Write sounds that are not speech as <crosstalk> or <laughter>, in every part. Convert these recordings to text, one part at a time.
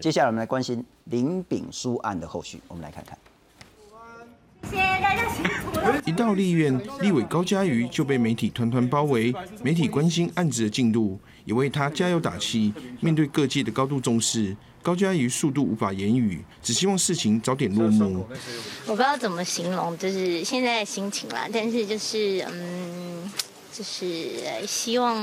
接下来我们来关心林炳书案的后续，我们来看看。谢谢大家辛苦了。一到立院，立委高嘉瑜就被媒体团团包围，媒体关心案子的进度，也为他加油打气。面对各界的高度重视，高嘉瑜速度无法言语，只希望事情早点落幕。我不知道怎么形容，就是现在的心情啦。但是就是嗯，就是希望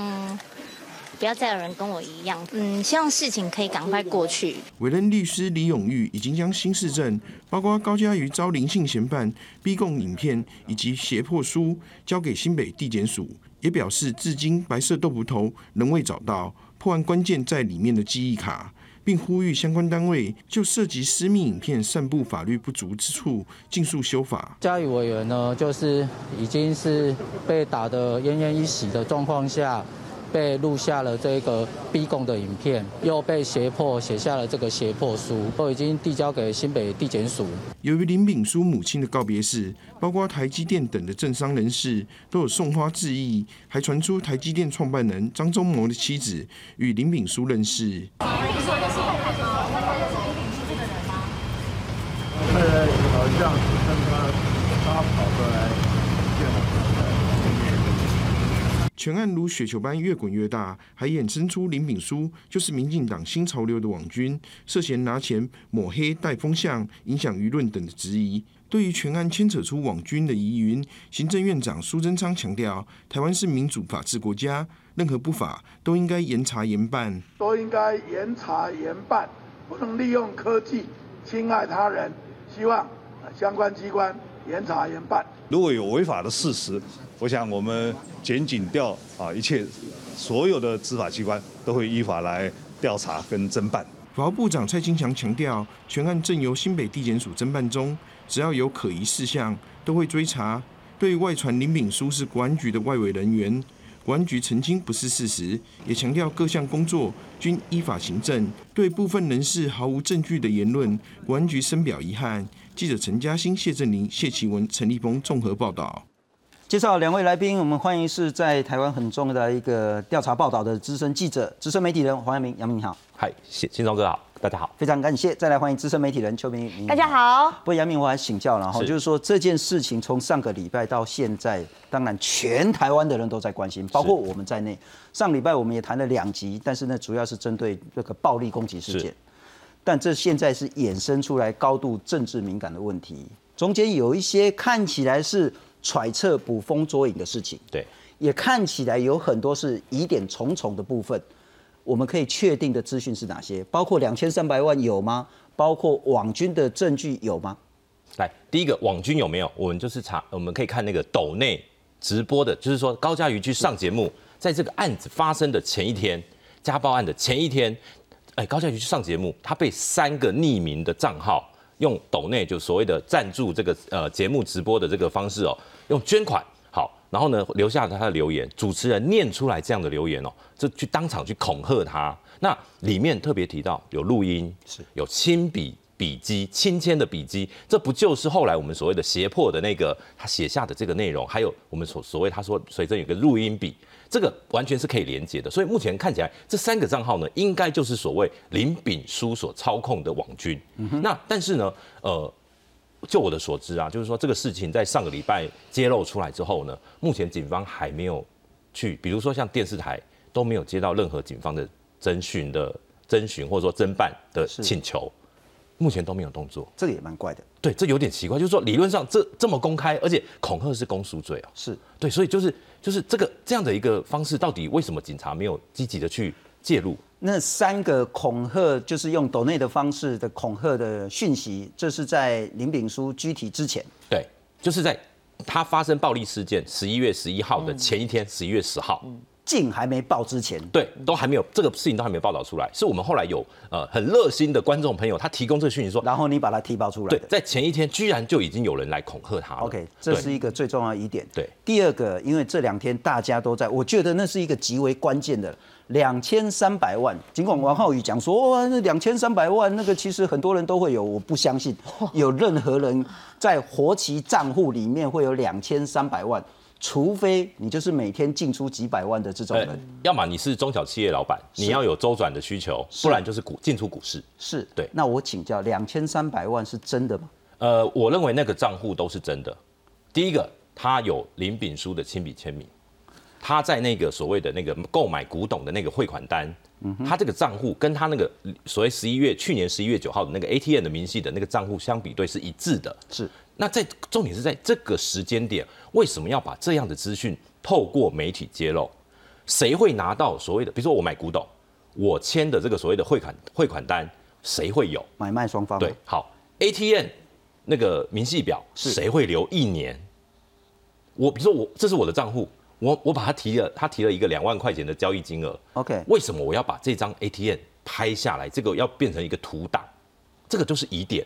不要再有人跟我一样，嗯，希望事情可以赶快过去。委任律师李永玉已经将新市政，包括高嘉瑜遭林姓嫌犯逼供影片以及胁迫书交给新北地检署，也表示至今白色豆腐头仍未找到，破案关键在里面的记忆卡。并呼吁相关单位就涉及私密影片散布法律不足之处，尽速修法。嘉义委员呢，就是已经是被打得奄奄一息的状况下。被录下了这个逼供的影片，又被胁迫写下了这个胁迫书，都已经递交给新北地检署。由于林炳书母亲的告别式，包括台积电等的政商人士都有送花致意，还传出台积电创办人张忠谋的妻子与林炳书认识。呃，好像跟他他跑过来见我。全案如雪球般越滚越大，还衍生出林炳书就是民进党新潮流的网军，涉嫌拿钱抹黑、带风向、影响舆论等的质疑。对于全案牵扯出网军的疑云，行政院长苏贞昌强调，台湾是民主法治国家，任何不法都应该严查严办，都应该严查严办，不能利用科技侵害他人。希望相关机关严查严办。如果有违法的事实，我想我们检警调啊，一切所有的执法机关都会依法来调查跟侦办。法务部长蔡清祥强调，全案正由新北地检署侦办中，只要有可疑事项，都会追查。对外传林炳书是国安局的外围人员，国安局澄清不是事实，也强调各项工作均依法行政。对部分人士毫无证据的言论，国安局深表遗憾。记者陈嘉欣、谢振林、谢启文、陈立峰综合报道。介绍两位来宾，我们欢迎是在台湾很重要的一个调查报道的资深记者、资深媒体人黄阳明，杨明你好。嗨，新新忠哥好，大家好，非常感谢。再来欢迎资深媒体人邱明玉，大家好。不过杨明我还请教了哈，就是说这件事情从上个礼拜到现在，当然全台湾的人都在关心，包括我们在内。上礼拜我们也谈了两集，但是呢，主要是针对这个暴力攻击事件。但这现在是衍生出来高度政治敏感的问题，中间有一些看起来是。揣测捕风捉影的事情，对，也看起来有很多是疑点重重的部分。我们可以确定的资讯是哪些？包括两千三百万有吗？包括网军的证据有吗？来，第一个网军有没有？我们就是查，我们可以看那个抖内直播的，就是说高嘉瑜去上节目，在这个案子发生的前一天，家暴案的前一天，哎，高嘉瑜去上节目，他被三个匿名的账号。用抖内就所谓的赞助这个呃节目直播的这个方式哦，用捐款好，然后呢留下他的留言，主持人念出来这样的留言哦，就去当场去恐吓他。那里面特别提到有录音，是有亲笔笔记、亲签的笔记，这不就是后来我们所谓的胁迫的那个他写下的这个内容？还有我们所所谓他说随身有个录音笔。这个完全是可以连接的，所以目前看起来这三个账号呢，应该就是所谓林炳书所操控的网军。那但是呢，呃，就我的所知啊，就是说这个事情在上个礼拜揭露出来之后呢，目前警方还没有去，比如说像电视台都没有接到任何警方的侦讯的侦询或者说侦办的请求。目前都没有动作，这个也蛮怪的。对，这有点奇怪，就是说理论上这这么公开，而且恐吓是公诉罪啊。是对，所以就是就是这个这样的一个方式，到底为什么警察没有积极的去介入？那三个恐吓就是用抖内的方式的恐吓的讯息，这是在林炳书拘提之前。对，就是在他发生暴力事件十一月十一号的前一天，十一月十号。信还没报之前，对，都还没有这个事情都还没有报道出来，是我们后来有呃很热心的观众朋友，他提供这个讯息说，然后你把它提报出来，对，在前一天居然就已经有人来恐吓他了。OK，这是一个最重要一点。对，第二个，因为这两天大家都在，我觉得那是一个极为关键的两千三百万。尽管王浩宇讲说，哇，那两千三百万那个其实很多人都会有，我不相信 <laughs> 有任何人在活期账户里面会有两千三百万。除非你就是每天进出几百万的这种呃人，，要么你是中小企业老板，你要有周转的需求，不然就是股进出股市。是对那我请教，两千三百万是真的吗？呃，我认为那个账户都是真的。第一个，他有林炳书的亲笔签名，他在那个所谓的那个购买古董的那个汇款单，他这个账户跟他那个所谓十一月去年十一月九号的那个 ATM 的明细的那个账户相比对是一致的。是那在重点是在这个时间点，为什么要把这样的资讯透过媒体揭露？谁会拿到所谓的，比如说我买古董，我签的这个所谓的汇款汇款单，谁会有？买卖双方吗对，好，ATM 那个明细表是谁会留一年？我比如说我这是我的账户，我我把他提了，他提了一个两万块钱的交易金额，OK 为什么我要把这张 ATM 拍下来？这个要变成一个图档，这个就是疑点。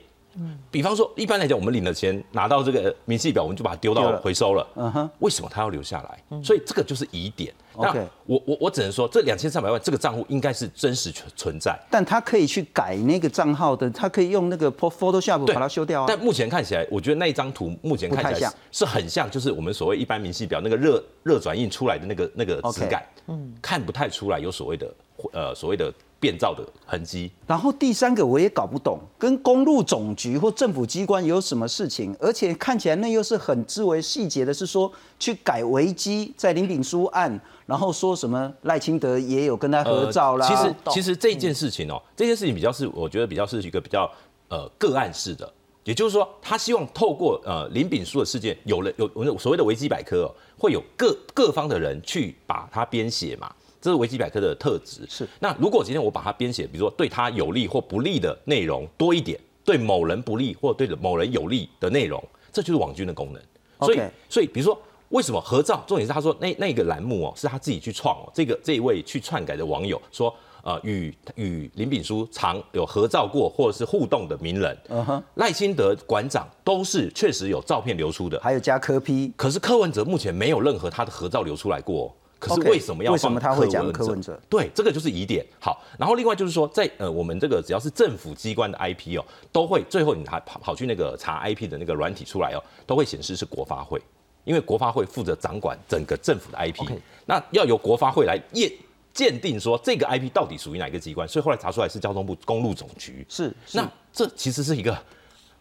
比方说，一般来讲，我们领了钱，拿到这个明细表，我们就把它丢到回收了。嗯哼为什么他要留下来？所以这个就是疑点。那我我我只能说，这两千三百万这个账户应该是真实存存在。但他可以去改那个账号的，他可以用那个 Photoshop 把它修掉啊。但目前看起来，我觉得那一张图目前看起来是是很像，就是我们所谓一般明细表那个热热转印出来的那个那个质感，嗯，看不太出来有所谓的呃所谓的变造的痕迹。然后第三个我也搞不懂，跟公路总局或政府机关有什么事情？而且看起来那又是很之为细节的，是说去改维基在林炳书案，然后说什么赖清德也有跟他合照啦。呃其实其实这件事情哦、这件事情比较是我觉得比较是一个比较呃个案式的，也就是说，他希望透过呃林炳书的事件，有了有有所谓的维基百科、哦，会有各各方的人去把它编写嘛。这是维基百科的特质。是那如果今天我把它编写，比如说对他有利或不利的内容多一点，对某人不利或对某人有利的内容，这就是网军的功能。所以所以比如说。为什么合照？重点是他说那那个栏目哦，是他自己去创哦。这个这一位去篡改的网友说，呃，与与林炳书常有合照过或者是互动的名人，嗯哼，赖清德馆长都是确实有照片流出的。还有加科批，可是柯文哲目前没有任何他的合照流出来过哦。可是为什么要为什么他会讲柯文哲？对，这个就是疑点。好，然后另外就是说，在呃我们这个只要是政府机关的 IP 哦，都会最后你还跑跑去那个查 IP 的那个软体出来哦，都会显示是国发会，因为国发会负责掌管整个政府的 IP，OK 那要由国发会来验鉴定说这个 IP 到底属于哪个机关，所以后来查出来是交通部公路总局。是是那这其实是一个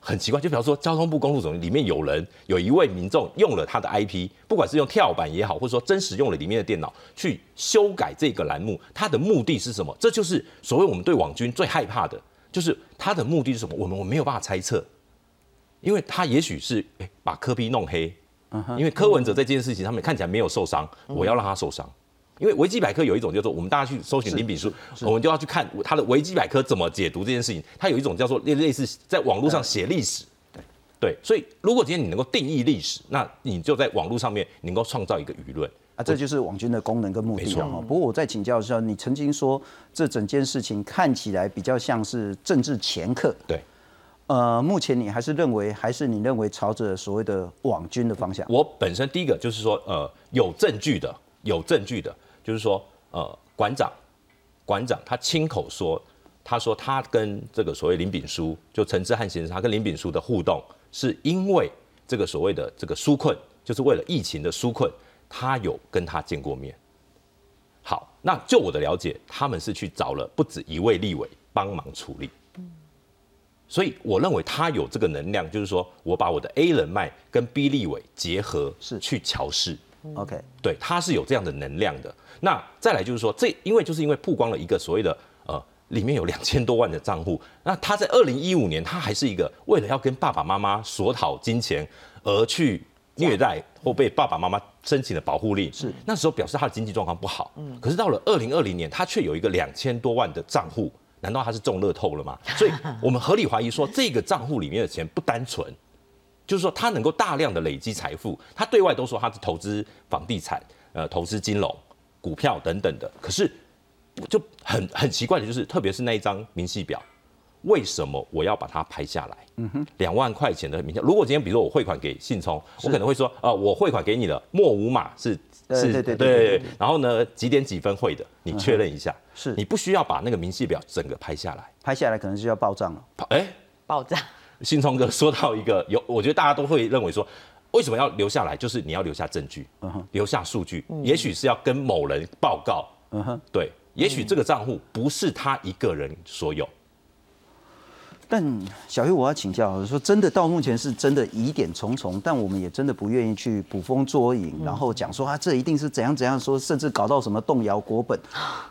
很奇怪，就比方说交通部公路总局里面有人有一位民众用了他的 IP，不管是用跳板也好，或者说真实用了里面的电脑去修改这个栏目，他的目的是什么？这就是所谓我们对网军最害怕的，就是他的目的是什么？我们我没有办法猜测，因为他也许是诶把科比弄黑，因为柯文哲在这件事情上面看起来没有受伤，我要让他受伤。因为维基百科有一种叫做我们大家去搜寻林炳书，我们就要去看他的维基百科怎么解读这件事情。它有一种叫做类类似在网络上写历史，对对，所以如果今天你能够定义历史，那你就在网络上面能够创造一个舆论。啊，这就是网军的功能跟目的没错了哈。不过我再请教一下，你曾经说这整件事情看起来比较像是政治掮客，对呃，目前你还是认为，还是你认为朝着所谓的网军的方向？我本身第一个就是说，呃，有证据的，有证据的，就是说，呃，馆长，馆长他亲口说，他说他跟这个所谓林炳书，就陈志汉先生，他跟林炳书的互动，是因为这个所谓的这个纾困，就是为了疫情的纾困，他有跟他见过面。好，那就我的了解，他们是去找了不止一位立委帮忙处理。所以我认为他有这个能量，就是说我把我的 A 人脉跟 B 立委结合，是去调试。OK，对，他是有这样的能量的。那再来就是说，这因为就是因为曝光了一个所谓的呃，里面有两千多万的账户，那他在二零一五年，他还是一个为了要跟爸爸妈妈索讨金钱而去虐待或被爸爸妈妈申请的保护令，是那时候表示他的经济状况不好。嗯，可是到了二零二零年，他却有一个两千多万的账户，难道他是中乐透了吗？所以我们合理怀疑说，这个账户里面的钱不单纯。就是说，他能够大量的累积财富，他对外都说他是投资房地产、呃，投资金融、股票等等的。可是就很很奇怪的就是，特别是那一张明细表，为什么我要把它拍下来？嗯哼，两万块钱的明细，如果今天比如说我汇款给信聪，我可能会说，呃，我汇款给你了，莫五码是是，对对对对对对然后呢，几点几分汇的，你确认一下。是你不需要把那个明细表整个拍下来。拍下来可能就要报账了。哎、爆炸。信聪哥说到一个有，我觉得大家都会认为说，为什么要留下来？就是你要留下证据，留下数据，也许是要跟某人报告，嗯哼。对，也许这个账户不是他一个人所有。但小玉，我要请教，说真的，到目前是真的疑点重重，但我们也真的不愿意去捕风捉影，然后讲说啊，这一定是怎样怎样说，甚至搞到什么动摇国本。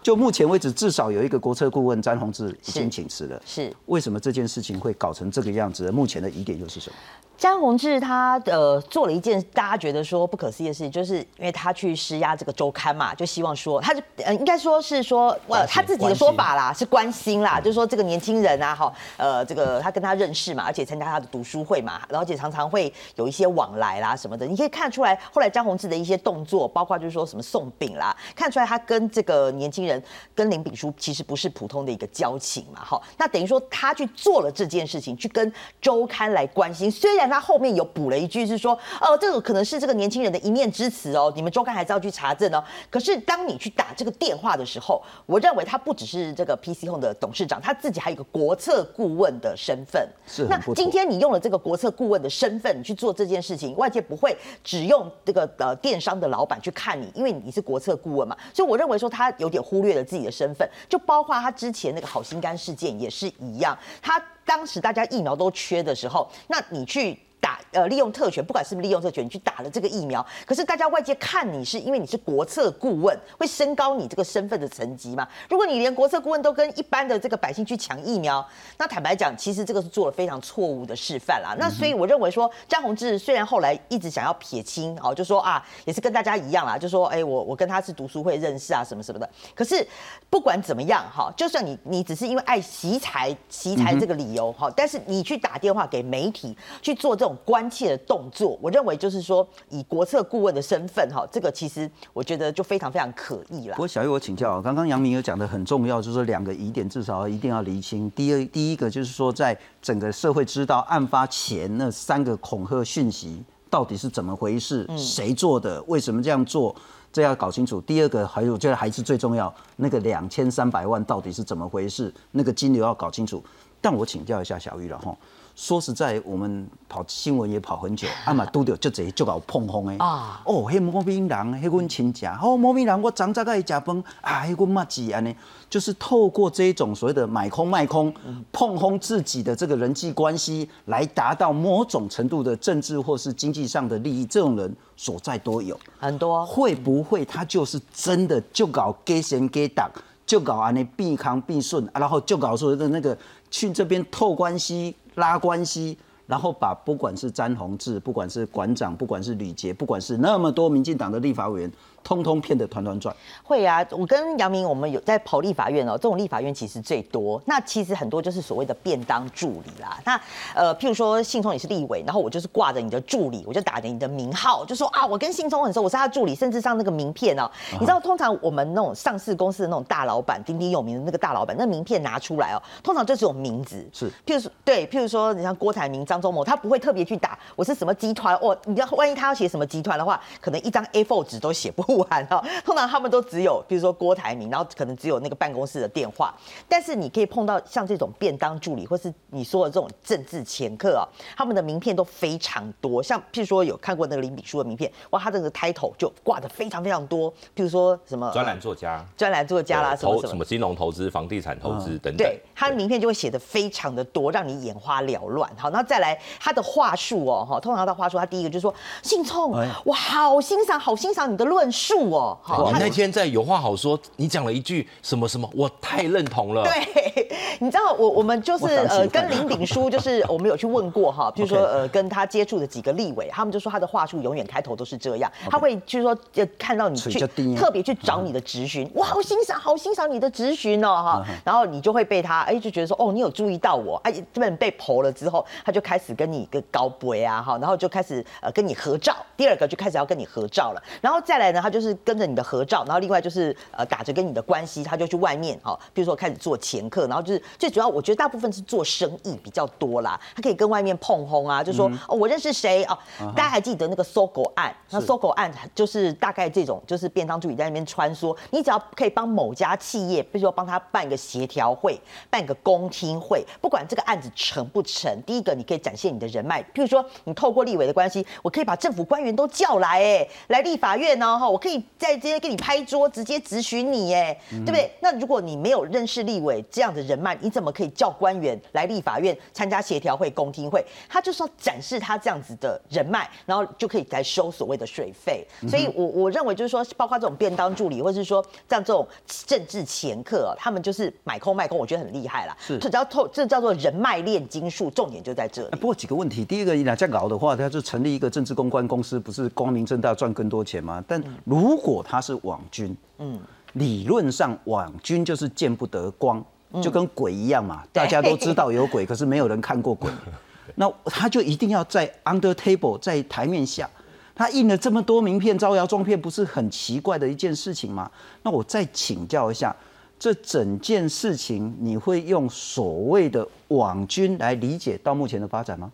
就目前为止，至少有一个国策顾问詹宏志已经请辞了。是为什么这件事情会搞成这个样子？目前的疑点又是什么？詹宏志他呃做了一件大家觉得说不可思议的事情，就是因为他去施压这个周刊嘛，就希望说他是呃应该说是说呃他自己的说法啦，是关心啦，就是说这个年轻人啊哈呃这个他跟他认识嘛，而且参加他的读书会嘛，而且常常会有一些往来啦什么的，你可以看出来后来张宏志的一些动作，包括就是说什么送饼啦，看出来他跟这个年轻人跟林炳书其实不是普通的一个交情嘛，哈，那等于说他去做了这件事情，去跟周刊来关心，虽然。他后面有补了一句是说，哦，这个可能是这个年轻人的一面之词哦，你们周刊还是要去查证哦。可是当你去打这个电话的时候，我认为他不只是这个 PC Home 的董事长，他自己还有一个国策顾问的身份。是。那今天你用了这个国策顾问的身份去做这件事情，外界不会只用这个呃电商的老板去看你，因为你是国策顾问嘛。所以我认为说他有点忽略了自己的身份，就包括他之前那个好心肝事件也是一样，他当时大家疫苗都缺的时候，那你去。打呃利用特权，不管是不是利用特权，你去打了这个疫苗，可是大家外界看你是因为你是国策顾问，会升高你这个身份的层级嘛？如果你连国策顾问都跟一般的这个百姓去抢疫苗，那坦白讲，其实这个是做了非常错误的示范啦。那所以我认为说，张宏志虽然后来一直想要撇清哦，就说啊，也是跟大家一样啦，就说哎，我我跟他是读书会认识啊，什么什么的。可是不管怎么样哈，就算你你只是因为爱惜才惜才这个理由哈，但是你去打电话给媒体去做这种。关切的动作，我认为就是说，以国策顾问的身份，哈，这个其实我觉得就非常非常可疑了。不过小玉，我请教，刚刚杨明有讲的很重要，就是说两个疑点至少一定要厘清。第二，第一个就是说，在整个社会知道案发前那三个恐吓讯息到底是怎么回事，谁做的，为什么这样做，这要搞清楚。第二个，还有我觉得还是最重要，那个两千三百万到底是怎么回事，那个金流要搞清楚。但我请教一下小玉了哈。说实在，我们跑新闻也跑很久，<laughs> 啊嘛拄着就这就搞碰风的啊！哦，迄毛病人，迄阮亲戚，哦，毛病人，我早早个食饭，啊，迄阮妈子安尼，就是透过这种所谓的买空卖空，碰轰自己的这个人际关系，来达到某种程度的政治或是经济上的利益，这种人所在都有很多，会不会他就是真的就搞给钱给党，就搞安尼避康避顺，然后就搞所谓的那个去这边透关系？拉关系，然后把不管是詹宏志，不管是馆长，不管是吕杰，不管是那么多民进党的立法委员。通通骗得团团转。会啊，我跟杨明，我们有在跑立法院哦。这种立法院其实最多。那其实很多就是所谓的便当助理啦。那呃，譬如说信聪也是立委，然后我就是挂着你的助理，我就打着你的名号，就说啊，我跟信聪很熟，我是他助理，甚至上那个名片哦。你知道，通常我们那种上市公司的那种大老板，鼎鼎有名的那个大老板，那名片拿出来哦，通常就只有名字。是，譬如说，对，譬如说，你像郭台铭、张忠谋，他不会特别去打我是什么集团哦。你知道万一他要写什么集团的话，可能一张 A4 纸都写不。完哈，通常他们都只有，比如说郭台铭，然后可能只有那个办公室的电话。但是你可以碰到像这种便当助理，或是你说的这种政治掮客啊，他们的名片都非常多。像譬如说有看过那个林炳书的名片，哇，他这个 title 就挂的非常非常多。譬如说什么专栏作家、专栏作家啦，什么什么金融投资、房地产投资等等。对，他的名片就会写的非常的多，让你眼花缭乱。好，那再来他的话术哦，哈，通常他的话术，他第一个就是说，信聪，我好欣赏，好欣赏你的论述哦。我那天在有话好说，你讲了一句什么什么，我太认同了。<laughs> 对，你知道我我们就是呃跟林炳书就是我们有去问过哈，<laughs> 比如说呃跟他接触的几个立委，他们就说他的话术永远开头都是这样，他会就是说就看到你去特别去找你的质询，我，好欣赏，好欣赏你的质询哦哈，然后你就会被他哎就觉得说哦你有注意到我哎，这边被剖了之后，他就开始跟你一个高杯啊哈，然后就开始呃跟你合照，第二个就开始要跟你合照了，然后再来呢，他就是跟着你的。合照，然后另外就是呃打着跟你的关系，他就去外面哈，比如说开始做前客，然后就是最主要，我觉得大部分是做生意比较多啦，他可以跟外面碰轰啊，就说、哦，我认识谁哦，大家还记得那个搜狗案？那搜狗案就是大概这种，就是便当助理在那边穿梭，你只要可以帮某家企业，比如说帮他办一个协调会，办一个公听会，不管这个案子成不成，第一个你可以展现你的人脉，譬如说你透过立委的关系，我可以把政府官员都叫来，哎，来立法院呢，哈，我可以在这些给你拍桌，直接咨询你，哎，对不对？那如果你没有认识立委这样的人脉，你怎么可以叫官员来立法院参加协调会、公听会？他就是要展示他这样子的人脉，然后就可以来收所谓的水费。所以我我认为就是说，包括这种便当助理，或者是说像这种政治掮客、哦，他们就是买空卖空，我觉得很厉害啦。是这叫透，这叫做人脉炼金术，重点就在这。不过几个问题，第一个，你俩这样搞的话，他就成立一个政治公关公司，不是光明正大赚更多钱吗？但如果他是网军，嗯，理论上网军就是见不得光，就跟鬼一样嘛，大家都知道有鬼，可是没有人看过鬼，<laughs> 那他就一定要在 under table，在台面下。他印了这么多名片，招摇撞骗，不是很奇怪的一件事情吗？那我再请教一下，这整件事情你会用所谓的网军来理解到目前的发展吗？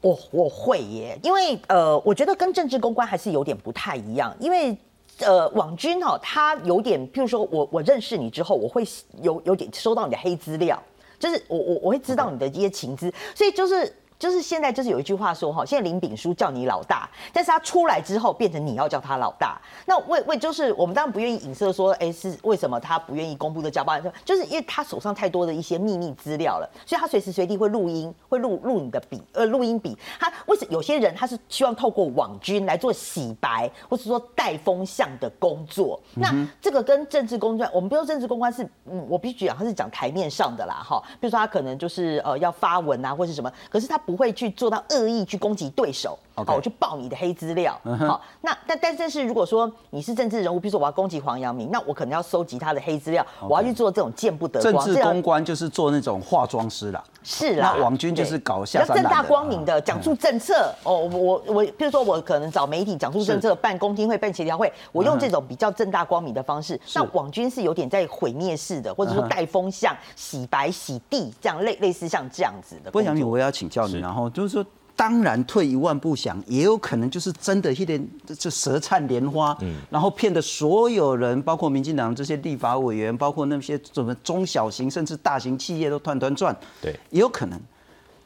我我会耶，因为呃，我觉得跟政治公关还是有点不太一样，因为。呃，网军、哦，他有点，譬如说我我认识你之后，我会有有点收到你的黑资料，就是我我我会知道你的一些情资，所以就是就是现在就是有一句话说哈，现在林炳书叫你老大，但是他出来之后变成你要叫他老大，那为为就是我们当然不愿意影射说，哎是为什么他不愿意公布的家暴案，就是因为他手上太多的一些秘密资料了，所以他随时随地会录音，会录录你的笔，呃录音笔，他为什有些人他是希望透过网军来做洗白，或是说带风向的工作，那这个跟政治公关，我们不说政治公关是，嗯，我必须讲他是讲台面上的啦，哈，比如说他可能就是呃要发文啊或是什么，可是他不会去做到恶意去攻击对手。好，我去爆你的黑资料。好，那但但但是如果说你是政治人物，比如说我要攻击黄阳明，那我可能要收集他的黑资料，我要去做这种见不得政光。政治公关就是做那种化妆师啦，是啦，那网军就是对搞比较正大下三滥的光明的讲出政策。哦，我我比如说我可能找媒体讲出政策，办公听会、办协调会，我用这种比较正大光明的方式。那网军是有点在毁灭式的，或者说带风向、洗白、洗地这样类类似像这样子的。不过杨明，我也要请教你，然后就是说，当然退一万步想，也有可能就是真的一点这舌灿莲花，嗯然后骗的所有人，包括民进党这些立法委员，包括那些什么中小型甚至大型企业都团团转，对，也有可能。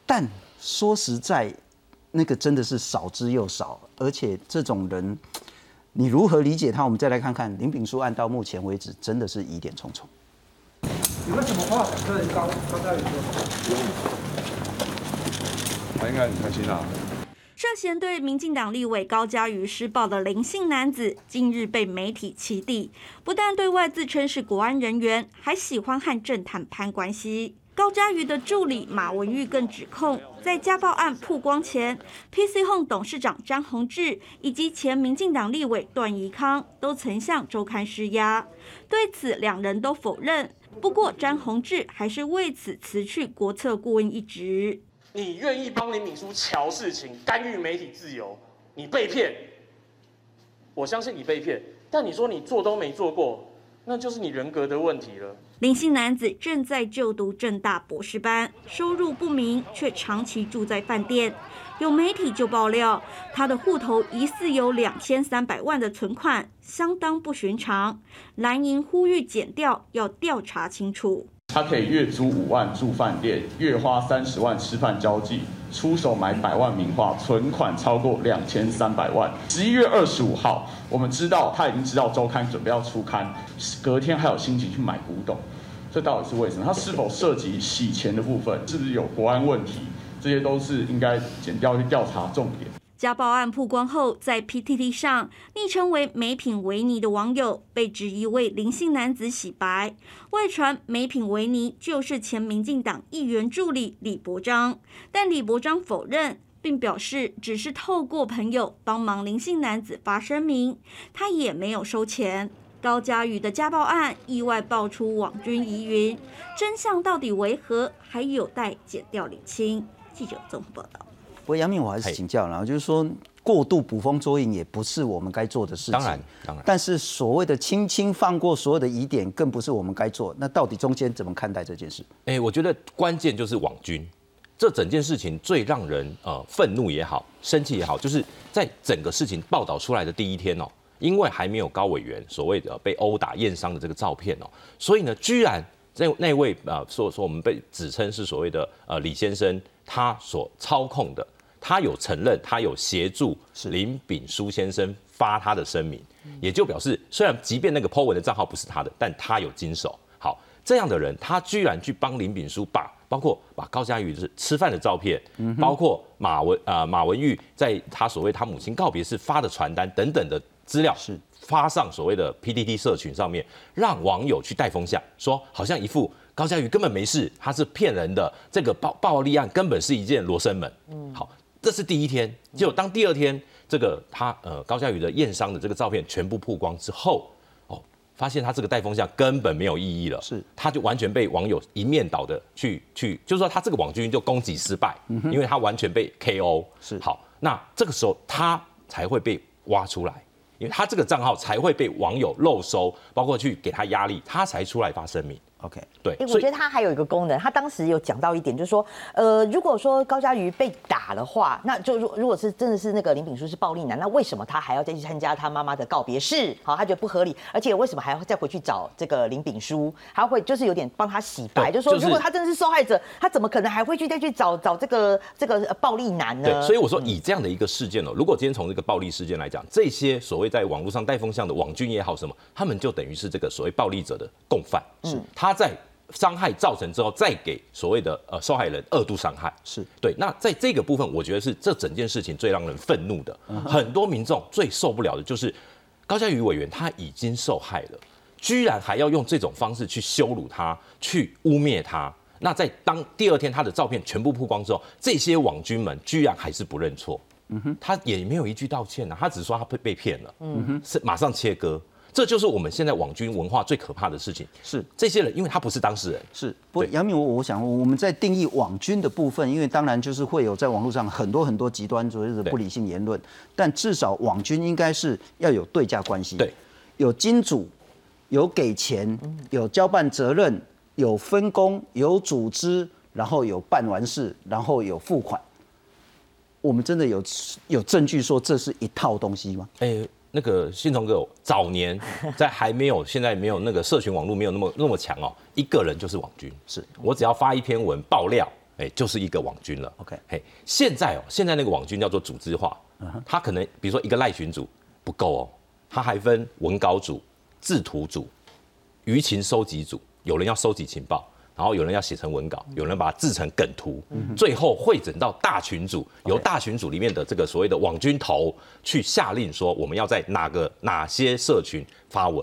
但说实在，那个真的是少之又少，而且这种人。你如何理解他？我们再来看看林炳书案到目前为止真的是疑点重重。有没有什么话想对高高嘉瑜说？他应该很开心啊。涉嫌对民进党立委高嘉瑜施暴的林姓男子，近日被媒体起底，不但对外自称是国安人员，还喜欢和政坛攀关系。高嘉瑜的助理马文玉更指控，在家暴案曝光前，PC Home 董事长张宏志以及前民进党立委段宜康都曾向周刊施压。对此，两人都否认。不过，张宏志还是为此辞去国策顾问一职。你愿意帮林敏书瞧事情，干预媒体自由，你被骗，我相信你被骗。但你说你做都没做过，那就是你人格的问题了。林姓男子正在就读正大博士班，收入不明，却长期住在饭店。有媒体就爆料，他的户头疑似有两千三百万的存款，相当不寻常。蓝营呼吁减掉，要调查清楚。他可以月租五万住饭店，月花三十万吃饭交际，出手买百万名画，存款超过两千三百万。十一月二十五号，我们知道他已经知道周刊准备要出刊，隔天还有心情去买古董，这到底是为什么？他是否涉及洗钱的部分？是不是有国安问题？这些都是应该减掉去调查重点。家暴案曝光后，在 PTT 上，昵称为“美品维尼”的网友被质疑为林姓男子洗白，外传“美品维尼”就是前民进党议员助理李伯章，但李伯章否认，并表示只是透过朋友帮忙林姓男子发声明，他也没有收钱。高嘉瑜的家暴案意外爆出网军疑云，真相到底为何，还有待检调厘清。记者综合报道。不过杨明，我还是请教了，就是说过度捕风捉影也不是我们该做的事情。当然，当然。但是所谓的轻轻放过所有的疑点，更不是我们该做。那到底中间怎么看待这件事？哎，我觉得关键就是网军。这整件事情最让人呃愤怒也好，生气也好，就是在整个事情报道出来的第一天哦，因为还没有高委员所谓的被殴打验伤的这个照片哦，所以呢，居然那那位啊说说我们被指称是所谓的呃李先生他所操控的，他有承认他有协助林炳书先生发他的声明，也就表示虽然即便那个 po 文的账号不是他的，但他有经手。好，这样的人他居然去帮林炳书把。包括把高嘉瑜是吃饭的照片，包括马文啊马文玉在他所谓他母亲告别式发的传单等等的资料是发上所谓的 PTT 社群上面，让网友去带风向，说好像一副高嘉瑜根本没事，他是骗人的，这个暴暴力案根本是一件罗生门。这是第一天，就当第二天这个他呃高嘉宇的验伤的这个照片全部曝光之后。哦发现他这个带风向根本没有意义了，是他就完全被网友一面倒的去去，就是说他这个网军就攻击失败，因为他完全被 KO。是好，那这个时候他才会被挖出来，因为他这个账号才会被网友漏收，包括去给他压力，他才出来发声明。OK，对，哎，我觉得他还有一个功能，他当时有讲到一点，就是说，呃，如果说高嘉瑜被打的话，那就如如果是真的是那个林炳书是暴力男，那为什么他还要再去参加他妈妈的告别式？好，他觉得不合理，而且为什么还要再回去找这个林炳书？他会就是有点帮他洗白，就说如果他真的是受害者，他怎么可能还会去再去找找这个这个暴力男呢？对，所以我说以这样的一个事件哦，如果今天从这个暴力事件来讲，这些所谓在网络上带风向的网军也好什么，他们就等于是这个所谓暴力者的共犯，嗯他在。伤害造成之后，再给所谓的呃受害人二度伤害，是对。那在这个部分，我觉得是这整件事情最让人愤怒的。很多民众最受不了的就是高嘉瑜委员他已经受害了，居然还要用这种方式去羞辱他，去污蔑他。那在当第二天他的照片全部曝光之后，这些网军们居然还是不认错。嗯哼，他也没有一句道歉呢，他只是说他被被骗了。嗯哼，是马上切割。这就是我们现在网军文化最可怕的事情。是这些人，因为他不是当事人。是，不，杨明，我我想我们在定义网军的部分，因为当然就是会有在网络上很多很多极端所谓的不理性言论，但至少网军应该是要有对价关系。对，有金主，有给钱，有交办责任，有分工，有组织，然后有办完事，然后有付款。我们真的有有证据说这是一套东西吗？哎。那个信聪哥早年 <laughs> 在还没有现在没有那个社群网络没有那么那么强哦，一个人就是网军，是。我只要发一篇文爆料，哎，就是一个网军了。OK，嘿，现在哦，现在那个网军叫做组织化，他可能比如说一个赖群组不够哦，他还分文稿组、制图组、舆情收集组，有人要收集情报。然后有人要写成文稿，有人把它制成梗图，最后汇整到大群组，由大群组里面的这个所谓的网军头去下令说我们要在哪个哪些社群发文，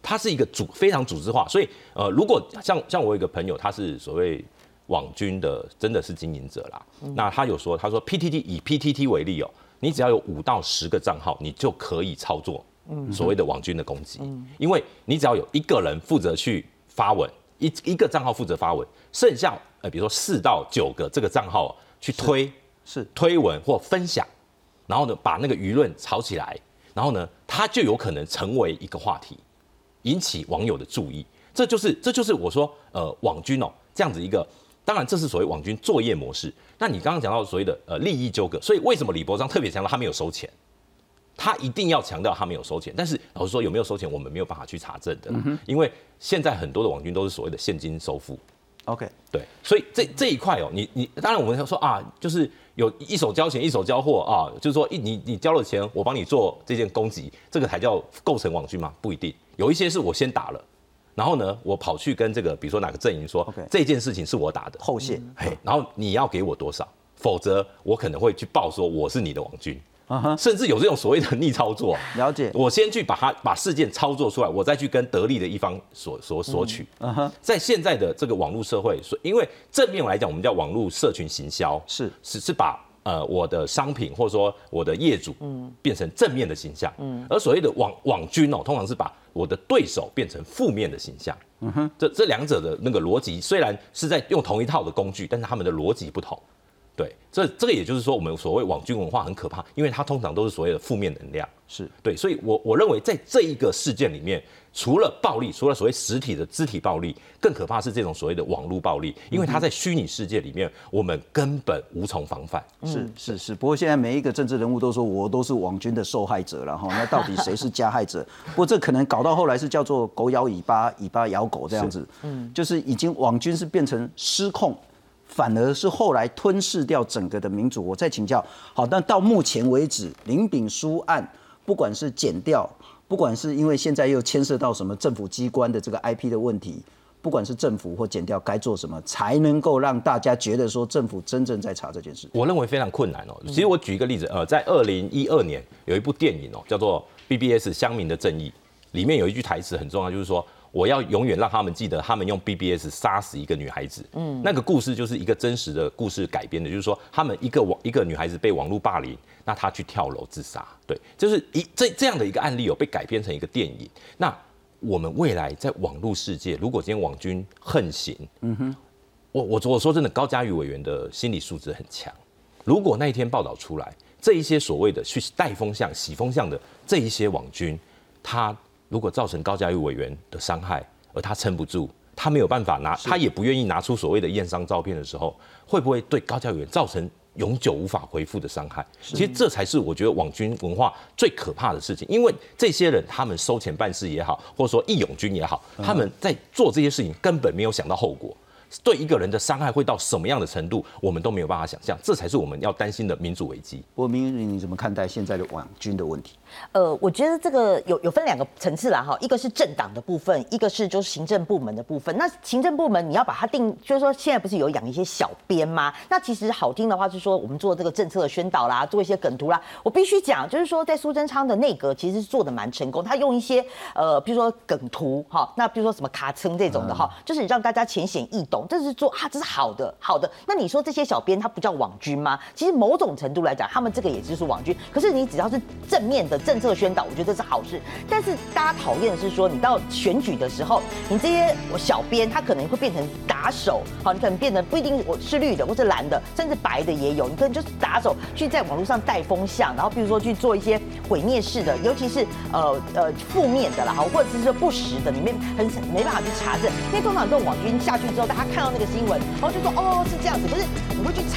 它是一个组非常组织化，所以呃，如果像像我有一个朋友，他是所谓网军的，真的是经营者啦，那他有说，他说 PTT 以 PTT 为例哦，你只要有五到十个账号，你就可以操作所谓的网军的攻击，因为你只要有一个人负责去发文。一一个账号负责发文，剩下呃，比如说四到九个这个账号去推是推文或分享，然后呢把那个舆论炒起来，然后呢它就有可能成为一个话题，引起网友的注意。这就是这就是我说呃网军哦这样子一个，当然这是所谓网军作业模式。那你刚刚讲到所谓的呃利益纠葛，所以为什么李博章特别强调他没有收钱？他一定要强调他没有收钱，但是老实说有没有收钱，我们没有办法去查证的，因为现在很多的网军都是所谓的现金收付。OK，对，所以这这一块哦，你你当然我们说啊，就是有一手交钱一手交货啊，就是说一你你交了钱，我帮你做这件攻击，这个才叫构成网军吗？不一定，有一些是我先打了，然后呢，我跑去跟这个比如说哪个阵营说这件事情是我打的后线，嘿，然后你要给我多少，否则我可能会去报说我是你的网军。甚至有这种所谓的逆操作，了解。我先去把它把事件操作出来，我再去跟得利的一方索索索取。嗯哼，在现在的这个网络社会，所因为正面来讲，我们叫网络社群行销，是是是把呃我的商品或者说我的业主，嗯，变成正面的形象。嗯，而所谓的网网军哦，通常是把我的对手变成负面的形象。嗯哼，这这两者的那个逻辑虽然是在用同一套的工具，但是他们的逻辑不同。对，这这个也就是说，我们所谓网军文化很可怕，因为它通常都是所谓的负面能量。是对，所以我我认为在这一个事件里面，除了暴力，除了所谓实体的肢体暴力，更可怕是这种所谓的网络暴力，因为它在虚拟世界里面，我们根本无从防范。是是是，不过现在每一个政治人物都说我都是网军的受害者了哈，那到底谁是加害者？<laughs> 不过这可能搞到后来是叫做狗咬尾巴，尾巴咬狗这样子，嗯，就是已经网军是变成失控。反而是后来吞噬掉整个的民主。我再请教，好，但到目前为止，林炳书案，不管是剪掉，不管是因为现在又牵涉到什么政府机关的这个 IP 的问题，不管是政府或剪掉，该做什么才能够让大家觉得说政府真正在查这件事？我认为非常困难哦。其实我举一个例子，呃，在二零一二年有一部电影哦，叫做《BBS 乡民的正义》，里面有一句台词很重要，就是说。我要永远让他们记得，他们用 BBS 杀死一个女孩子。嗯，那个故事就是一个真实的故事改编的，就是说他们一个网一个女孩子被网络霸凌，那她去跳楼自杀。对，就是一这这样的一个案例有被改编成一个电影。那我们未来在网络世界，如果今天网军横行，嗯哼，我我我说真的，高嘉瑜委员的心理素质很强。如果那一天报道出来，这一些所谓的去带风向、洗风向的这一些网军，他。如果造成高嘉瑜委员的伤害，而他撑不住，他没有办法拿，他也不愿意拿出所谓的验伤照片的时候，会不会对高嘉瑜造成永久无法恢复的伤害？其实这才是我觉得网军文化最可怕的事情，因为这些人他们收钱办事也好，或者说义勇军也好，他们在做这些事情根本没有想到后果。对一个人的伤害会到什么样的程度，我们都没有办法想象，这才是我们要担心的民主危机。不过，明宇，你怎么看待现在的网军的问题？呃，我觉得这个有有分两个层次啦，哈，一个是政党的部分，一个是就是行政部门的部分。那行政部门你要把它定，就是说现在不是有养一些小编吗？那其实好听的话是说我们做这个政策的宣导啦，做一些梗图啦。我必须讲，就是说在苏贞昌的内阁其实是做的蛮成功，他用一些呃，比如说梗图哈，那比如说什么卡称这种的哈，就是让大家浅显易懂。这是做啊，这是好的，好的。那你说这些小编他不叫网军吗？其实某种程度来讲，他们这个也就是网军。可是你只要是正面的政策宣导，我觉得是好事。但是大家讨厌的是说，你到选举的时候，你这些小编他可能会变成打手，好，你可能变成不一定我是绿的或是蓝的，甚至白的也有。你可能就是打手去在网络上带风向，然后比如说去做一些毁灭式的，尤其是呃呃负面的啦，好，或者是说不实的，里面很没办法去查证。因为通常这种网军下去之后，大家看到那个新闻，然后就说哦是这样子，可是你会去查。